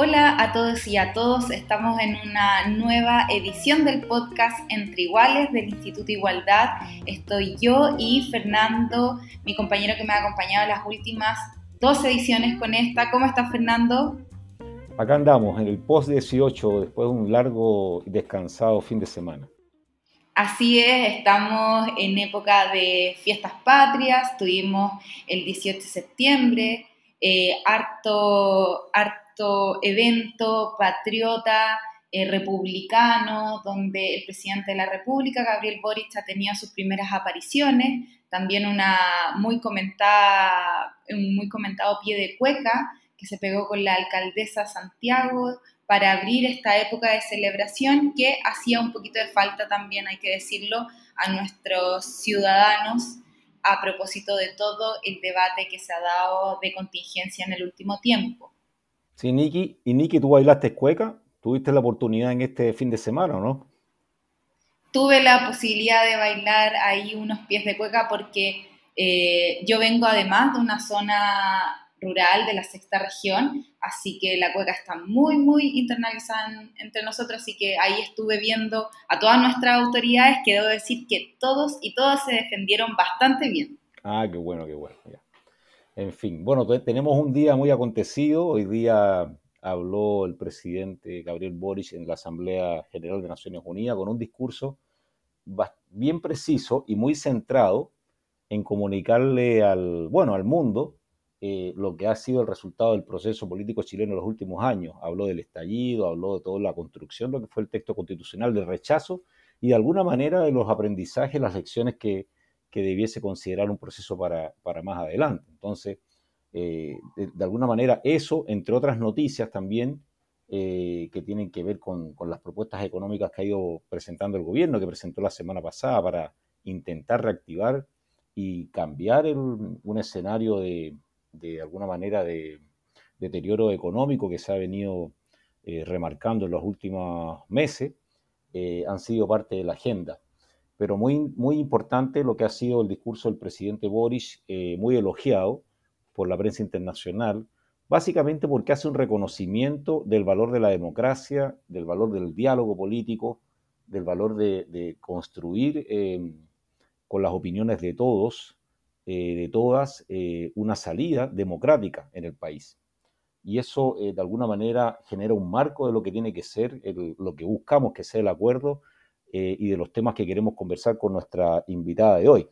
Hola a todos y a todos, estamos en una nueva edición del podcast Entre Iguales del Instituto Igualdad. Estoy yo y Fernando, mi compañero que me ha acompañado en las últimas dos ediciones con esta. ¿Cómo estás Fernando? Acá andamos en el post 18 después de un largo y descansado fin de semana. Así es, estamos en época de fiestas patrias, tuvimos el 18 de septiembre, eh, harto, harto evento patriota eh, republicano, donde el presidente de la República, Gabriel Boric, ha tenido sus primeras apariciones, también una muy comentada, un muy comentado pie de cueca que se pegó con la alcaldesa Santiago para abrir esta época de celebración que hacía un poquito de falta también, hay que decirlo, a nuestros ciudadanos a propósito de todo el debate que se ha dado de contingencia en el último tiempo. Sí, Niki. ¿Y Niki, tú bailaste cueca? ¿Tuviste la oportunidad en este fin de semana o no? Tuve la posibilidad de bailar ahí unos pies de cueca porque eh, yo vengo además de una zona rural de la sexta región, así que la cueca está muy, muy internalizada entre nosotros, así que ahí estuve viendo a todas nuestras autoridades que debo decir que todos y todas se defendieron bastante bien. Ah, qué bueno, qué bueno. En fin, bueno, tenemos un día muy acontecido. Hoy día habló el presidente Gabriel Boric en la Asamblea General de Naciones Unidas con un discurso bien preciso y muy centrado en comunicarle al, bueno, al mundo eh, lo que ha sido el resultado del proceso político chileno en los últimos años. Habló del estallido, habló de toda la construcción, lo que fue el texto constitucional del rechazo y de alguna manera de los aprendizajes, las lecciones que, que debiese considerar un proceso para, más adelante. Entonces, eh, de, alguna manera, eso, entre otras noticias también, eh, que tienen que ver con, las propuestas económicas que ha ido presentando el gobierno, que presentó la semana pasada para intentar reactivar y cambiar un escenario de, de alguna manera, de deterioro económico que se ha venido eh, remarcando en los últimos meses, han sido parte de la agenda pero muy, muy importante lo que ha sido el discurso del presidente Boris, eh, muy elogiado por la prensa internacional, básicamente porque hace un reconocimiento del valor de la democracia, del valor del diálogo político, del valor de, construir em, con las opiniones de todos, eh, de todas, eh, una salida democrática en el país. Y eso, de alguna manera, genera un marco de lo que tiene que ser, lo que buscamos que sea el acuerdo eh, y de los temas que queremos conversar con nuestra invitada de hoy.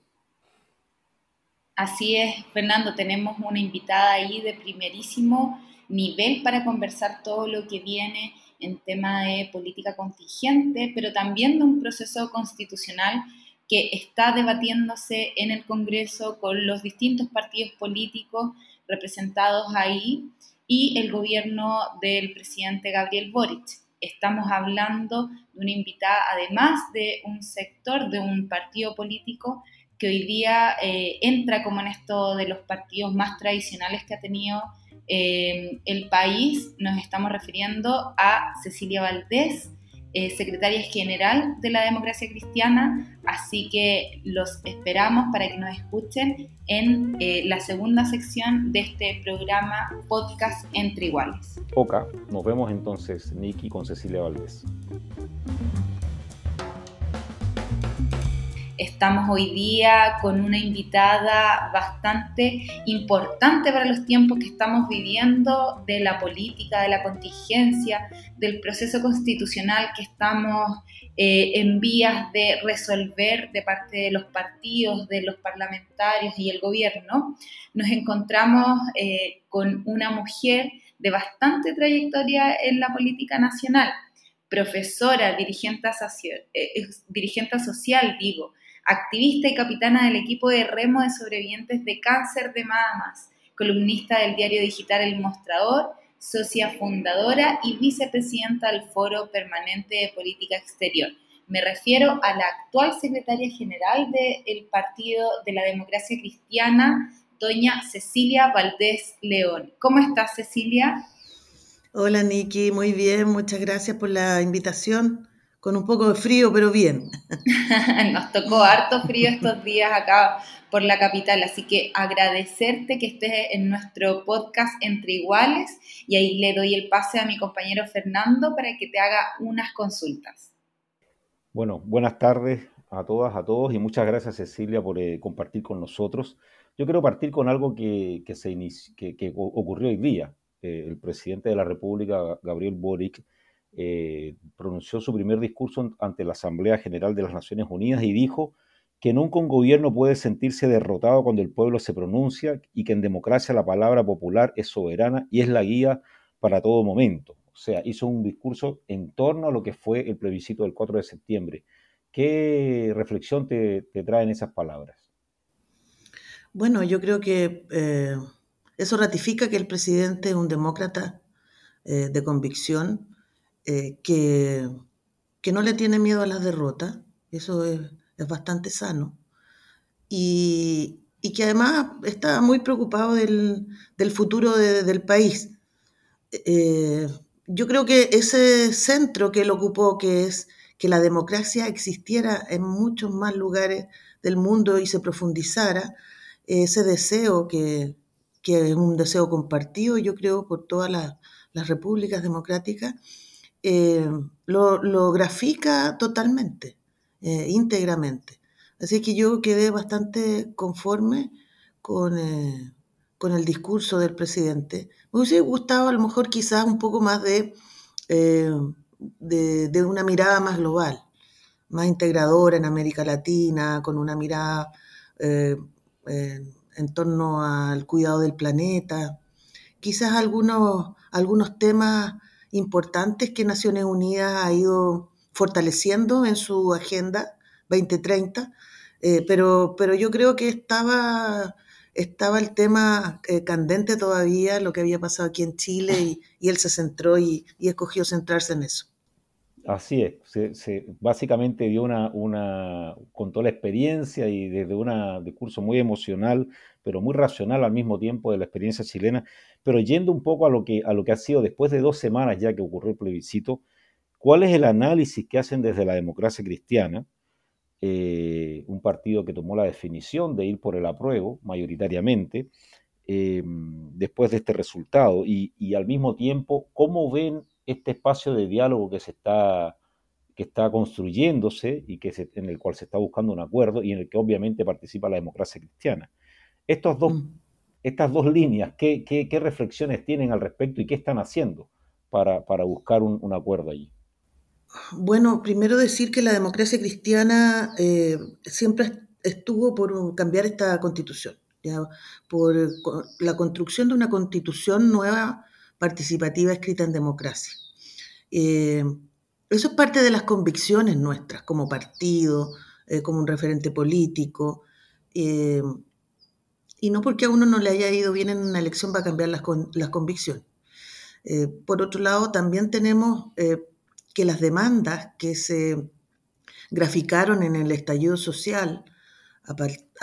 Así es, Fernando, tenemos una invitada ahí de primerísimo nivel para conversar todo lo que viene en tema de política contingente, pero también de un proceso constitucional que está debatiéndose en el Congreso con los distintos partidos políticos representados ahí y el gobierno del presidente Gabriel Boric estamos hablando de una invitada, además de un sector, de un partido político que hoy día eh, entra como en esto de los partidos más tradicionales que ha tenido eh, el país. Nos estamos refiriendo a Cecilia Valdés, eh, secretaria general de la democracia cristiana, así que los esperamos para que nos escuchen en eh, la segunda sección de este programa podcast Entre Iguales. Oca, nos vemos entonces, Niki, con Cecilia Valdés. Estamos hoy día con una invitada bastante importante para los tiempos que estamos viviendo de la política, de la contingencia, del proceso constitucional que estamos eh, en vías de resolver de parte de los partidos, de los parlamentarios y el gobierno. Nos encontramos eh, con una mujer de bastante trayectoria en la política nacional profesora, dirigente, eh, dirigente social, digo, activista y capitana del equipo de remo de sobrevivientes de cáncer de mamas, columnista del diario digital El Mostrador, socia fundadora y vicepresidenta del Foro Permanente de Política Exterior. Me refiero a la actual secretaria general del Partido de la Democracia Cristiana, doña Cecilia Valdés León. ¿Cómo estás, Cecilia? Hola, Niki, muy bien, muchas gracias por la invitación. Con un poco de frío, pero bien. Nos tocó harto frío estos días acá por la capital, así que agradecerte que estés en nuestro podcast Entre Iguales y ahí le doy el pase a mi compañero Fernando para que te haga unas consultas. Bueno, buenas tardes a todas, a todos y muchas gracias Cecilia por eh, compartir con nosotros. Yo quiero partir con algo que, se que, ocurrió hoy día. Eh, el presidente de la República, Gabriel Boric, eh, pronunció su primer discurso ante la Asamblea General de las Naciones Unidas y dijo que nunca un gobierno puede sentirse derrotado cuando el pueblo se pronuncia y que en democracia la palabra popular es soberana y es la guía para todo momento. O sea, hizo un discurso en torno a lo que fue el plebiscito del 4 de septiembre. ¿Qué reflexión te, traen esas palabras? Bueno, yo creo que eh, eso ratifica que el presidente es un demócrata eh, de convicción, eh, que, que, no le tiene miedo a las derrotas, eso es, bastante sano, y, que además está muy preocupado del, futuro del país. Yo creo que ese centro que él ocupó, que es que la democracia existiera en muchos más lugares del mundo y se profundizara, ese deseo que, es un deseo compartido, yo creo, por todas las, repúblicas democráticas, eh, lo, grafica totalmente, eh, íntegramente. Así que yo quedé bastante conforme con, eh, con el discurso del presidente. Me hubiese gustado a lo mejor quizás un poco más de, eh, de, una mirada más global, más integradora en América Latina, con una mirada en torno al cuidado del planeta. Quizás algunos, algunos temas importantes que Naciones Unidas ha ido fortaleciendo en su agenda 2030, eh, pero, pero yo creo que estaba estaba el tema eh, candente todavía, lo que había pasado aquí en Chile, y, él se centró y, escogió centrarse en eso. Así es, se, básicamente dio una, una, contó la experiencia y desde un discurso muy emocional, pero muy racional al mismo tiempo de la experiencia chilena, pero yendo un poco a lo que, a lo que ha sido después de dos semanas ya que ocurrió el plebiscito, ¿cuál es el análisis que hacen desde la democracia cristiana? Eh, un partido que tomó la definición de ir por el apruebo mayoritariamente eh, después de este resultado y, al mismo tiempo cómo ven este espacio de diálogo que se está que está construyéndose y que en el cual se está buscando un acuerdo y en el que obviamente participa la democracia cristiana. Estos dos, mm. Estas dos líneas, ¿qué, ¿qué, reflexiones tienen al respecto y qué están haciendo para, buscar un acuerdo allí? Bueno, primero decir que la democracia cristiana eh, siempre estuvo por cambiar esta constitución, por la construcción de una constitución nueva, participativa, escrita en democracia. Eh, eso es parte de las convicciones nuestras como partido, eh, como un referente político. Y no porque a uno no le haya ido bien en una elección va a cambiar las, las convicciones. por otro lado, también tenemos que las demandas que se graficaron en el estallido social a,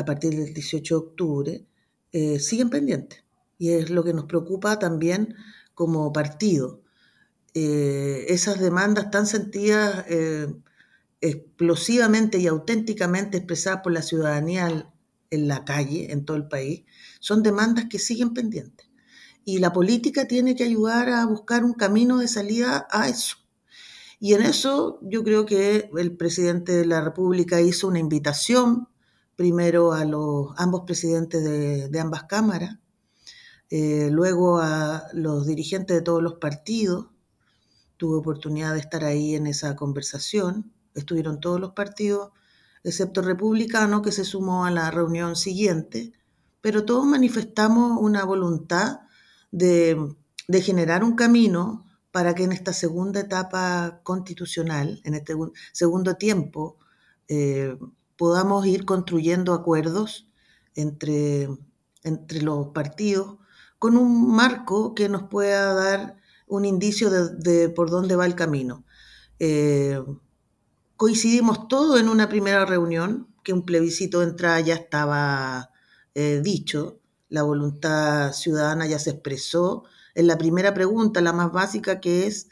partir del 18 de octubre eh, siguen pendientes. Y es lo que nos preocupa también como partido. Eh, esas demandas tan sentidas eh, explosivamente y auténticamente expresadas por la ciudadanía en la calle, en todo el país, son demandas que siguen pendientes. Y la política tiene que ayudar a buscar un camino de salida a eso. Y en eso yo creo que el presidente de la República hizo una invitación primero a los ambos presidentes de, ambas cámaras, eh, luego a los dirigentes de todos los partidos. Tuve oportunidad de estar ahí en esa conversación. Estuvieron todos los partidos, excepto republicano, que se sumó a la reunión siguiente, pero todos manifestamos una voluntad de, de generar un camino para que en esta segunda etapa constitucional, en este segundo tiempo, eh, podamos ir construyendo acuerdos entre, entre los partidos con un marco que nos pueda dar un indicio de, por dónde va el camino. Eh, coincidimos todos en una primera reunión, que un plebiscito de entrada ya estaba eh, dicho, la voluntad ciudadana ya se expresó. En la primera pregunta, la más básica, que es,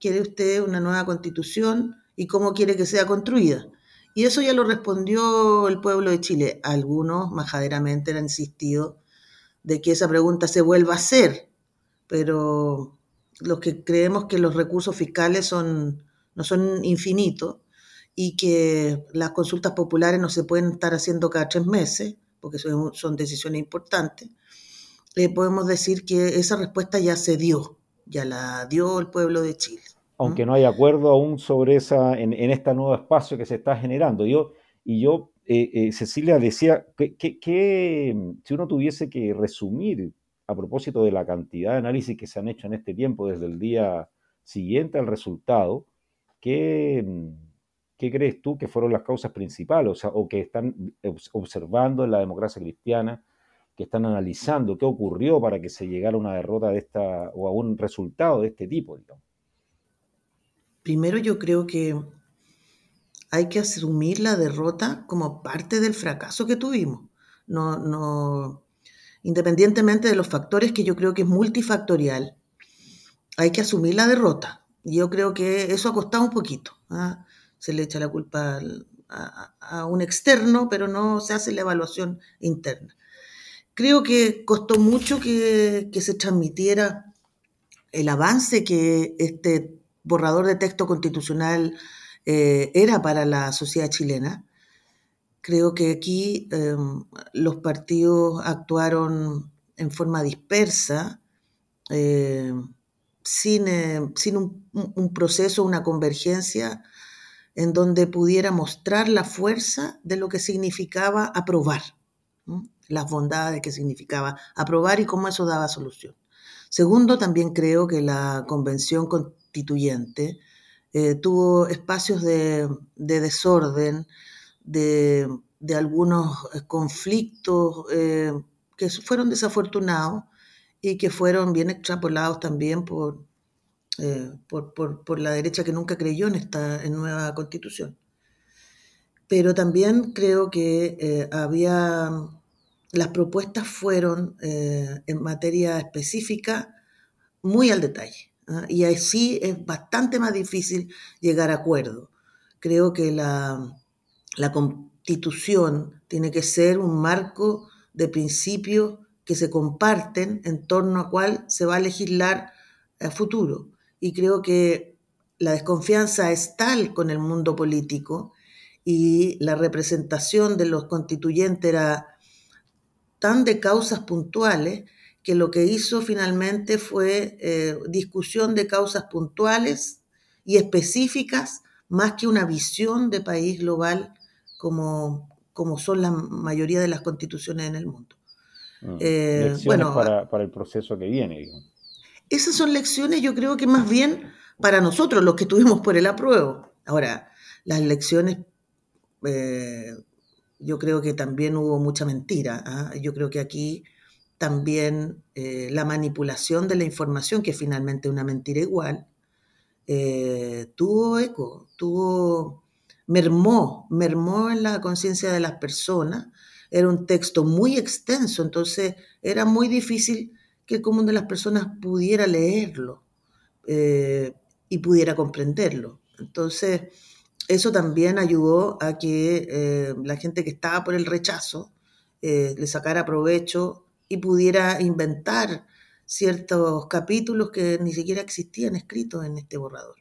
¿quiere usted una nueva constitución y cómo quiere que sea construida? Y eso ya lo respondió el pueblo de Chile. Algunos majaderamente han insistido de que esa pregunta se vuelva a hacer, pero los que creemos que los recursos fiscales no son infinitos y que las consultas populares no se pueden estar haciendo cada tres meses, porque son, son decisiones importantes, eh, podemos decir que esa respuesta ya se dio, ya la dio el pueblo de Chile. Aunque no hay acuerdo aún sobre esa, en, en este nuevo espacio que se está generando. Yo, y yo, eh, eh, Cecilia decía que, que, si uno tuviese que resumir a propósito de la cantidad de análisis que se han hecho en este tiempo desde el día siguiente al resultado, ¿qué, ¿qué crees tú que fueron las causas principales o, sea, o que están observando en la democracia cristiana, que están analizando qué ocurrió para que se llegara a una derrota de esta o a un resultado de este tipo? Primero yo creo que hay que asumir la derrota como parte del fracaso que tuvimos. No, no, independientemente de los factores que yo creo que es multifactorial, hay que asumir la derrota. Yo creo que eso ha costado un poquito. ¿ah? Se le echa la culpa a, un externo, pero no se hace la evaluación interna. Creo que costó mucho que, se transmitiera el avance que este borrador de texto constitucional eh, era para la sociedad chilena Creo que aquí em, los partidos actuaron en forma dispersa, em, sin, em, sin un, proceso, una convergencia en donde pudiera mostrar la fuerza de lo que significaba aprobar, las bondades que significaba aprobar y cómo eso daba solución. Segundo, también creo que la convención constituyente eh, tuvo espacios de, de desorden, de, algunos eh, conflictos eh, que fueron desafortunados y que fueron bien extrapolados también por, eh, por, la derecha que nunca creyó en esta nueva constitución. Pero también creo que había, las propuestas fueron en materia específica muy al detalle. ¿ah? Y así es bastante más difícil llegar a acuerdo. Creo que la, la constitución tiene que ser un marco de principios que se comparten en torno a cuál se va a legislar a futuro. Y creo que la desconfianza es tal con el mundo político y la representación de los constituyentes era tan de causas puntuales que lo que hizo finalmente fue eh, discusión de causas puntuales y específicas más que una visión de país global como, como son la mayoría de las constituciones en el mundo. Ah, eh, bueno, para, para, el proceso que viene. Esas son lecciones, yo creo que más bien para nosotros, los que tuvimos por el apruebo. Ahora, las lecciones, eh, yo creo que también hubo mucha mentira. ¿ah? Yo creo que aquí también eh, la manipulación de la información, que finalmente es una mentira igual, tuvo eco, tuvo mermó, mermó en la conciencia de las personas. Era un texto muy extenso, entonces era muy difícil que el común de las personas pudiera leerlo eh, y pudiera comprenderlo. Entonces, eso también ayudó a que eh, la gente que estaba por el rechazo eh, le sacara provecho y pudiera inventar ciertos capítulos que ni siquiera existían escritos en este borrador.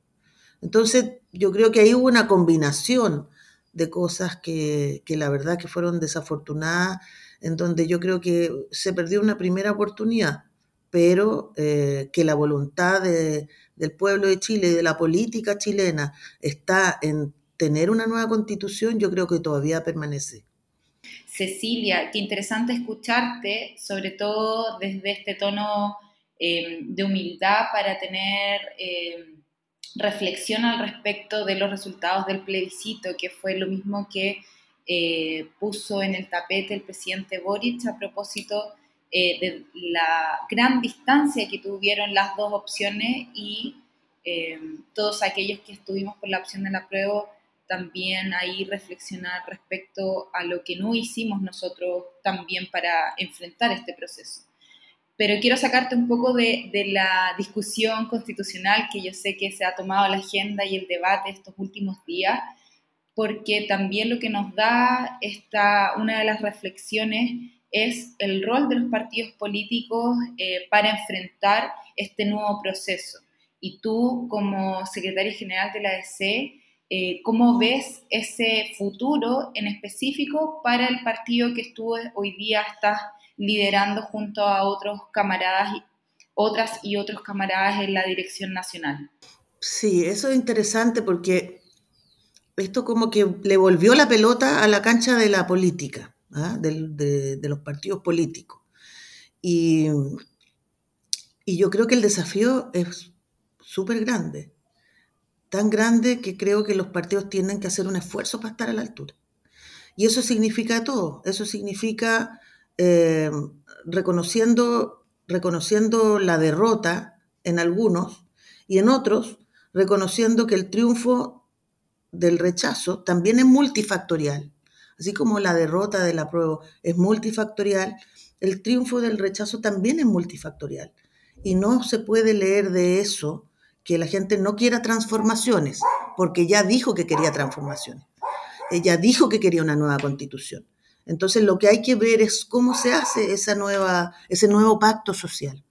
Entonces, yo creo que ahí hubo una combinación de cosas que, la verdad que fueron desafortunadas, en donde yo creo que se perdió una primera oportunidad, pero eh, que la voluntad del pueblo de Chile y de la política chilena está en tener una nueva constitución, yo creo que todavía permanece. Cecilia, qué interesante escucharte, sobre todo desde este tono eh, de humildad para tener... Eh, reflexión al respecto de los resultados del plebiscito, que fue lo mismo que puso en el tapete el presidente Boric a propósito eh, de la gran distancia que tuvieron las dos opciones y eh, todos aquellos que estuvimos por la opción de la prueba también ahí reflexionar respecto a lo que no hicimos nosotros también para enfrentar este proceso. Pero quiero sacarte un poco de, de, la discusión constitucional que yo sé que se ha tomado la agenda y el debate estos últimos días, porque también lo que nos da esta, una de las reflexiones es el rol de los partidos políticos eh, para enfrentar este nuevo proceso. Y tú, como secretaria general de la ADC, eh, ¿cómo ves ese futuro en específico para el partido que estuvo hoy día estás liderando junto a otros camaradas, otras y otros camaradas en la dirección nacional? Sí, eso es interesante porque esto como que le volvió la pelota a la cancha de la política, ¿ah? de, los partidos políticos. Y, y yo creo que el desafío es súper grande, tan grande que creo que los partidos tienen que hacer un esfuerzo para estar a la altura. Y eso significa todo, eso significa eh, reconociendo, reconociendo la derrota en algunos y en otros reconociendo que el triunfo del rechazo también es multifactorial. Así como la derrota de la prueba es multifactorial, el triunfo del rechazo también es multifactorial. Y no se puede leer de eso que la gente no quiera transformaciones, porque ya dijo que quería transformaciones. Ella dijo que quería una nueva constitución. Entonces lo que hay que ver es cómo se hace esa nueva, ese nuevo pacto social.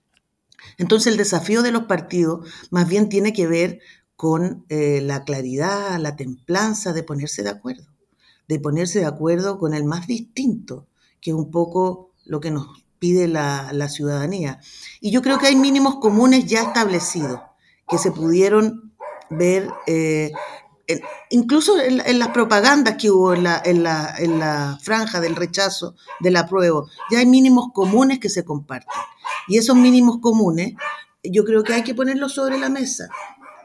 Entonces el desafío de los partidos más bien tiene que ver con eh, la claridad, la templanza de ponerse de acuerdo, de ponerse de acuerdo con el más distinto, que es un poco lo que nos pide la, ciudadanía. Y yo creo que hay mínimos comunes ya establecidos, que se pudieron ver eh, incluso en, las propagandas que hubo en la, en, la, en la, franja del rechazo del apruebo, ya hay mínimos comunes que se comparten. Y esos mínimos comunes yo creo que hay que ponerlos sobre la mesa.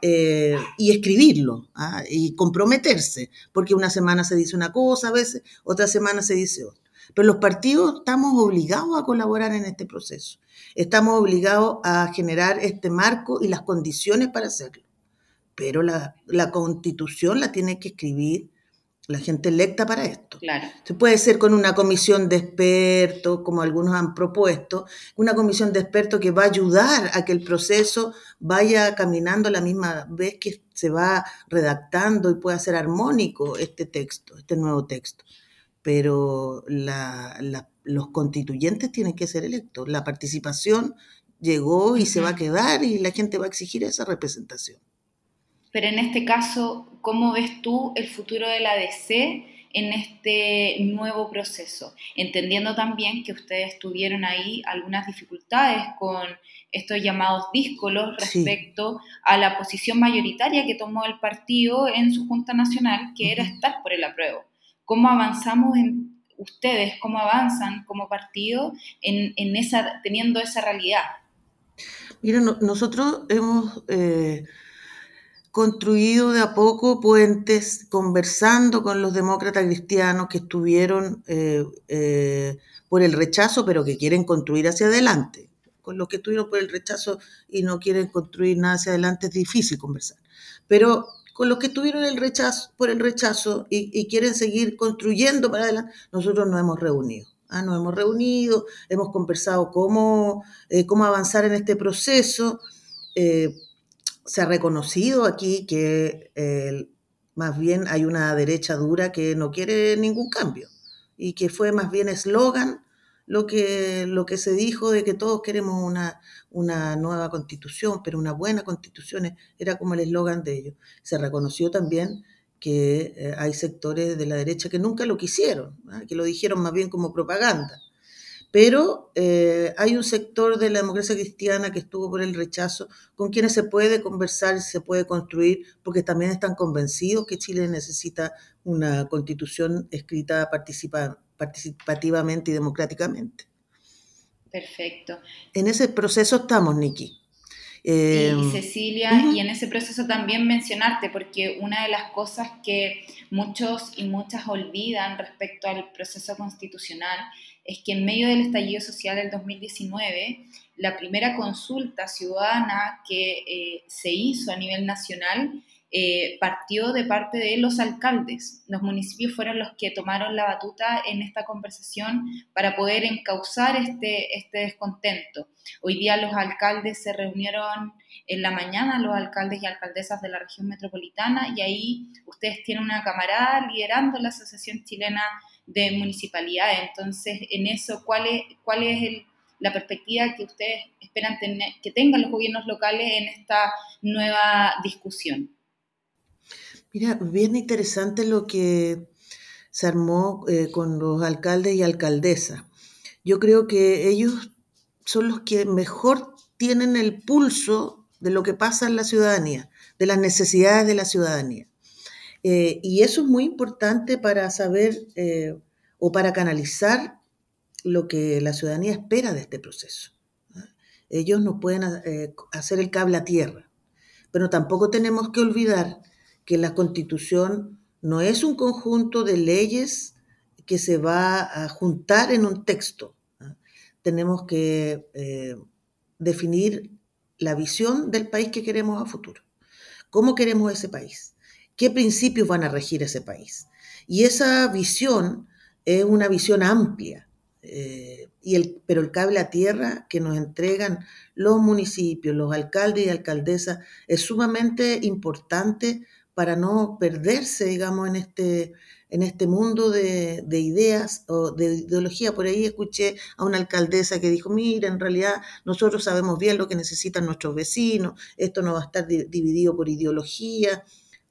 Eh, y escribirlo ¿ah? y comprometerse, porque una semana se dice una cosa a veces, otra semana se dice otra. Pero los partidos estamos obligados a colaborar en este proceso, estamos obligados a generar este marco y las condiciones para hacerlo. Pero la, la constitución la tiene que escribir la gente electa para esto. Claro. Se puede ser con una comisión de expertos, como algunos han propuesto, una comisión de expertos que va a ayudar a que el proceso vaya caminando a la misma vez que se va redactando y pueda ser armónico este texto, este nuevo texto. Pero los constituyentes tienen que ser electos. La participación llegó y se va a quedar y la gente va a exigir esa representación. Pero en este caso, ¿cómo ves tú el futuro de la DC en este nuevo proceso? Entendiendo también que ustedes tuvieron ahí algunas dificultades con estos llamados díscolos respecto a la posición mayoritaria que tomó el partido en su Junta Nacional, que era estar por el apruebo. ¿Cómo avanzamos en ustedes, cómo avanzan como partido en, esa, teniendo esa realidad? Mira, nosotros hemos... Eh, construido de a poco puentes, conversando con los demócratas cristianos que estuvieron eh, eh, por el rechazo, pero que quieren construir hacia adelante. Con los que estuvieron por el rechazo y no quieren construir nada hacia adelante es difícil conversar. Pero con los que estuvieron el rechazo, por el rechazo y, quieren seguir construyendo para adelante, nosotros nos hemos reunido. ¿ah? Nos hemos reunido, hemos conversado cómo, eh, cómo avanzar en este proceso se ha reconocido aquí que más bien hay una derecha dura que no quiere ningún cambio y que fue más bien eslogan lo que, lo que se dijo de que todos queremos una, una nueva constitución, pero una buena constitución era como el eslogan de ellos. Se reconoció también que eh, hay sectores de la derecha que nunca lo quisieron, ¿ah? que lo dijeron más bien como propaganda. Pero eh, hay un sector de la democracia cristiana que estuvo por el rechazo, con quienes se puede conversar y se puede construir, porque también están convencidos que Chile necesita una constitución escrita participativamente y democráticamente. Perfecto. En ese proceso estamos, Niki. y em, Cecilia, y en ese proceso también mencionarte, porque una de las cosas que muchos y muchas olvidan respecto al proceso constitucional es que en medio del estallido social del 2019, la primera consulta ciudadana que eh, se hizo a nivel nacional eh, partió de parte de los alcaldes. Los municipios fueron los que tomaron la batuta en esta conversación para poder encauzar este, este descontento. Hoy día los alcaldes se reunieron en la mañana, los alcaldes y alcaldesas de la región metropolitana, y ahí ustedes tienen una camarada liderando la Asociación Chilena de Municipalidades. Entonces, en eso, ¿cuál es, es la perspectiva que ustedes esperan tener, que tengan los gobiernos locales en esta nueva discusión? Mira, bien interesante lo que se armó eh, con los alcaldes y alcaldesas. Yo creo que ellos son los que mejor tienen el pulso de lo que pasa en la ciudadanía, de las necesidades de la ciudadanía. Eh, y eso es muy importante para saber eh, o para canalizar lo que la ciudadanía espera de este proceso. Ellos no pueden hacer el cable a tierra, pero tampoco tenemos que olvidar que la constitución no es un conjunto de leyes que se va a juntar en un texto. Tenemos que eh, definir la visión del país que queremos a futuro. ¿Cómo queremos ese país? ¿Qué principios van a regir ese país? Y esa visión es una visión amplia, eh, y el, pero el cable a tierra que nos entregan los municipios, los alcaldes y alcaldesas, es sumamente importante para no perderse, digamos, en este, en este mundo de, ideas o de ideología. Por ahí escuché a una alcaldesa que dijo, mira, en realidad nosotros sabemos bien lo que necesitan nuestros vecinos, esto no va a estar dividido por ideología.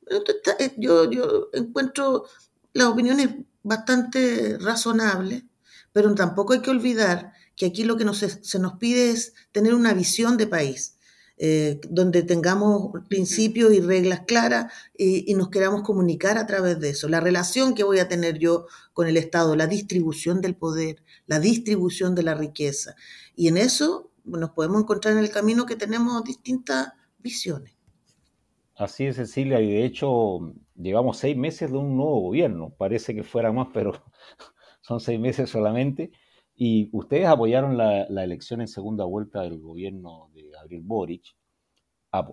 Eh, yo, yo encuentro las opiniones bastante razonables, pero tampoco hay que olvidar que aquí lo que se nos pide es tener una visión de país eh, donde tengamos principios y reglas claras y, nos queramos comunicar a través de eso. La relación que voy a tener yo con el Estado, la distribución del poder, la distribución de la riqueza. Y en eso nos podemos encontrar en el camino que tenemos distintas visiones. Así es, Cecilia, y de hecho llevamos seis meses de un nuevo gobierno. Parece que fuera más, pero son seis meses solamente. Y ustedes apoyaron la, elección en segunda vuelta del gobierno de Gabriel Boric.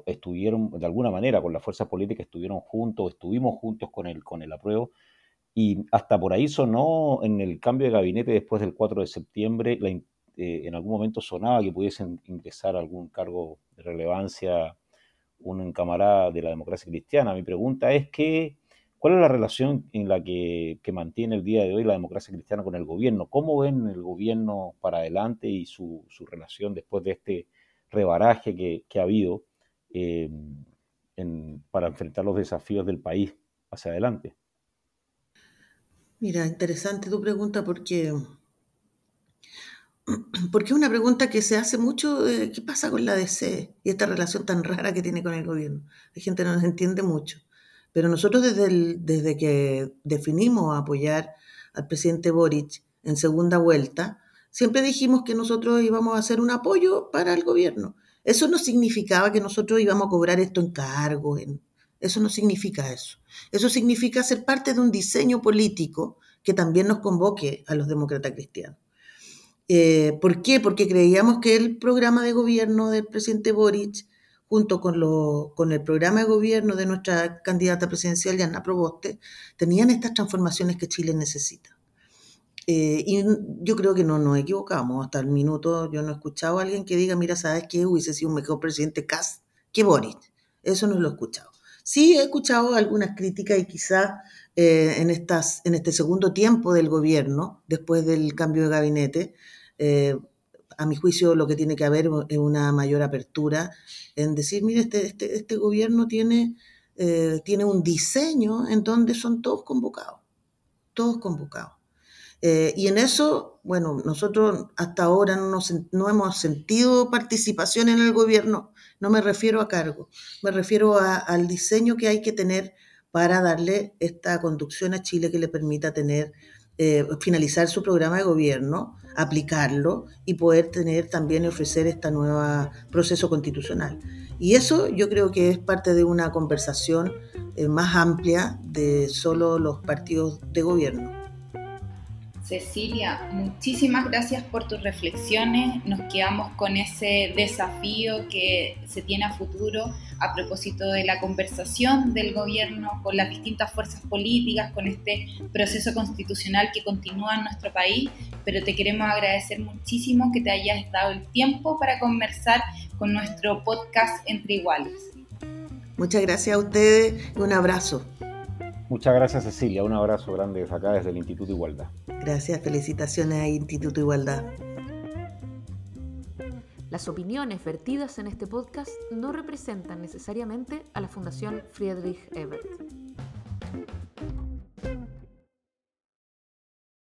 Estuvieron, de alguna manera, con la fuerza política, estuvieron juntos, estuvimos juntos con el, con el apruebo. Y hasta por ahí sonó en el cambio de gabinete después del 4 de septiembre, eh, en algún momento sonaba que pudiesen ingresar algún cargo de relevancia un camarada de la democracia cristiana. Mi pregunta es que ¿Cuál es la relación en la que, mantiene el día de hoy la democracia cristiana con el gobierno? ¿Cómo ven el gobierno para adelante y su, relación después de este rebaraje que, ha habido eh, para enfrentar los desafíos del país hacia adelante? Mira, interesante tu pregunta porque, porque es una pregunta que se hace mucho, ¿qué pasa con la DC y esta relación tan rara que tiene con el gobierno? La gente no nos entiende mucho. Pero nosotros desde, desde que definimos apoyar al presidente Boric en segunda vuelta, siempre dijimos que nosotros íbamos a hacer un apoyo para el gobierno. Eso no significaba que nosotros íbamos a cobrar esto en cargo. Eso no significa eso. Eso significa ser parte de un diseño político que también nos convoque a los demócratas cristianos. Eh, ¿Por qué? Porque creíamos que el programa de gobierno del presidente Boric junto con, con el programa de gobierno de nuestra candidata presidencial, Yana Proboste, tenían estas transformaciones que Chile necesita. Eh, y yo creo que no nos equivocamos. Hasta el minuto yo no he escuchado a alguien que diga, mira, ¿sabes qué? Hubiese sido un mejor presidente Kass que Boris. Eso no lo he escuchado. Sí he escuchado algunas críticas y quizás eh, en, estas, en este segundo tiempo del gobierno, después del cambio de gabinete, eh, a mi juicio lo que tiene que haber es una mayor apertura en decir, mire, este, este, este gobierno tiene, eh, tiene un diseño en donde son todos convocados, todos convocados. Y en eso, bueno, nosotros hasta ahora no, no, hemos sentido participación en el gobierno, no me refiero a cargo, me refiero al diseño que hay que tener para darle esta conducción a Chile que le permita tener eh, finalizar su programa de gobierno, aplicarlo y poder tener también y ofrecer este nuevo proceso constitucional. Y eso yo creo que es parte de una conversación eh, más amplia de solo los partidos de gobierno. Cecilia, muchísimas gracias por tus reflexiones. Nos quedamos con ese desafío que se tiene a futuro a propósito de la conversación del gobierno con las distintas fuerzas políticas, con este proceso constitucional que continúa en nuestro país. Pero te queremos agradecer muchísimo que te hayas dado el tiempo para conversar con nuestro podcast Entre Iguales. Muchas gracias a ustedes y un abrazo. Muchas gracias Cecilia, un abrazo grande desde acá, desde el Instituto Igualdad. Gracias, felicitaciones a Instituto Igualdad. Las opiniones vertidas en este podcast no representan necesariamente a la Fundación Friedrich Ebert.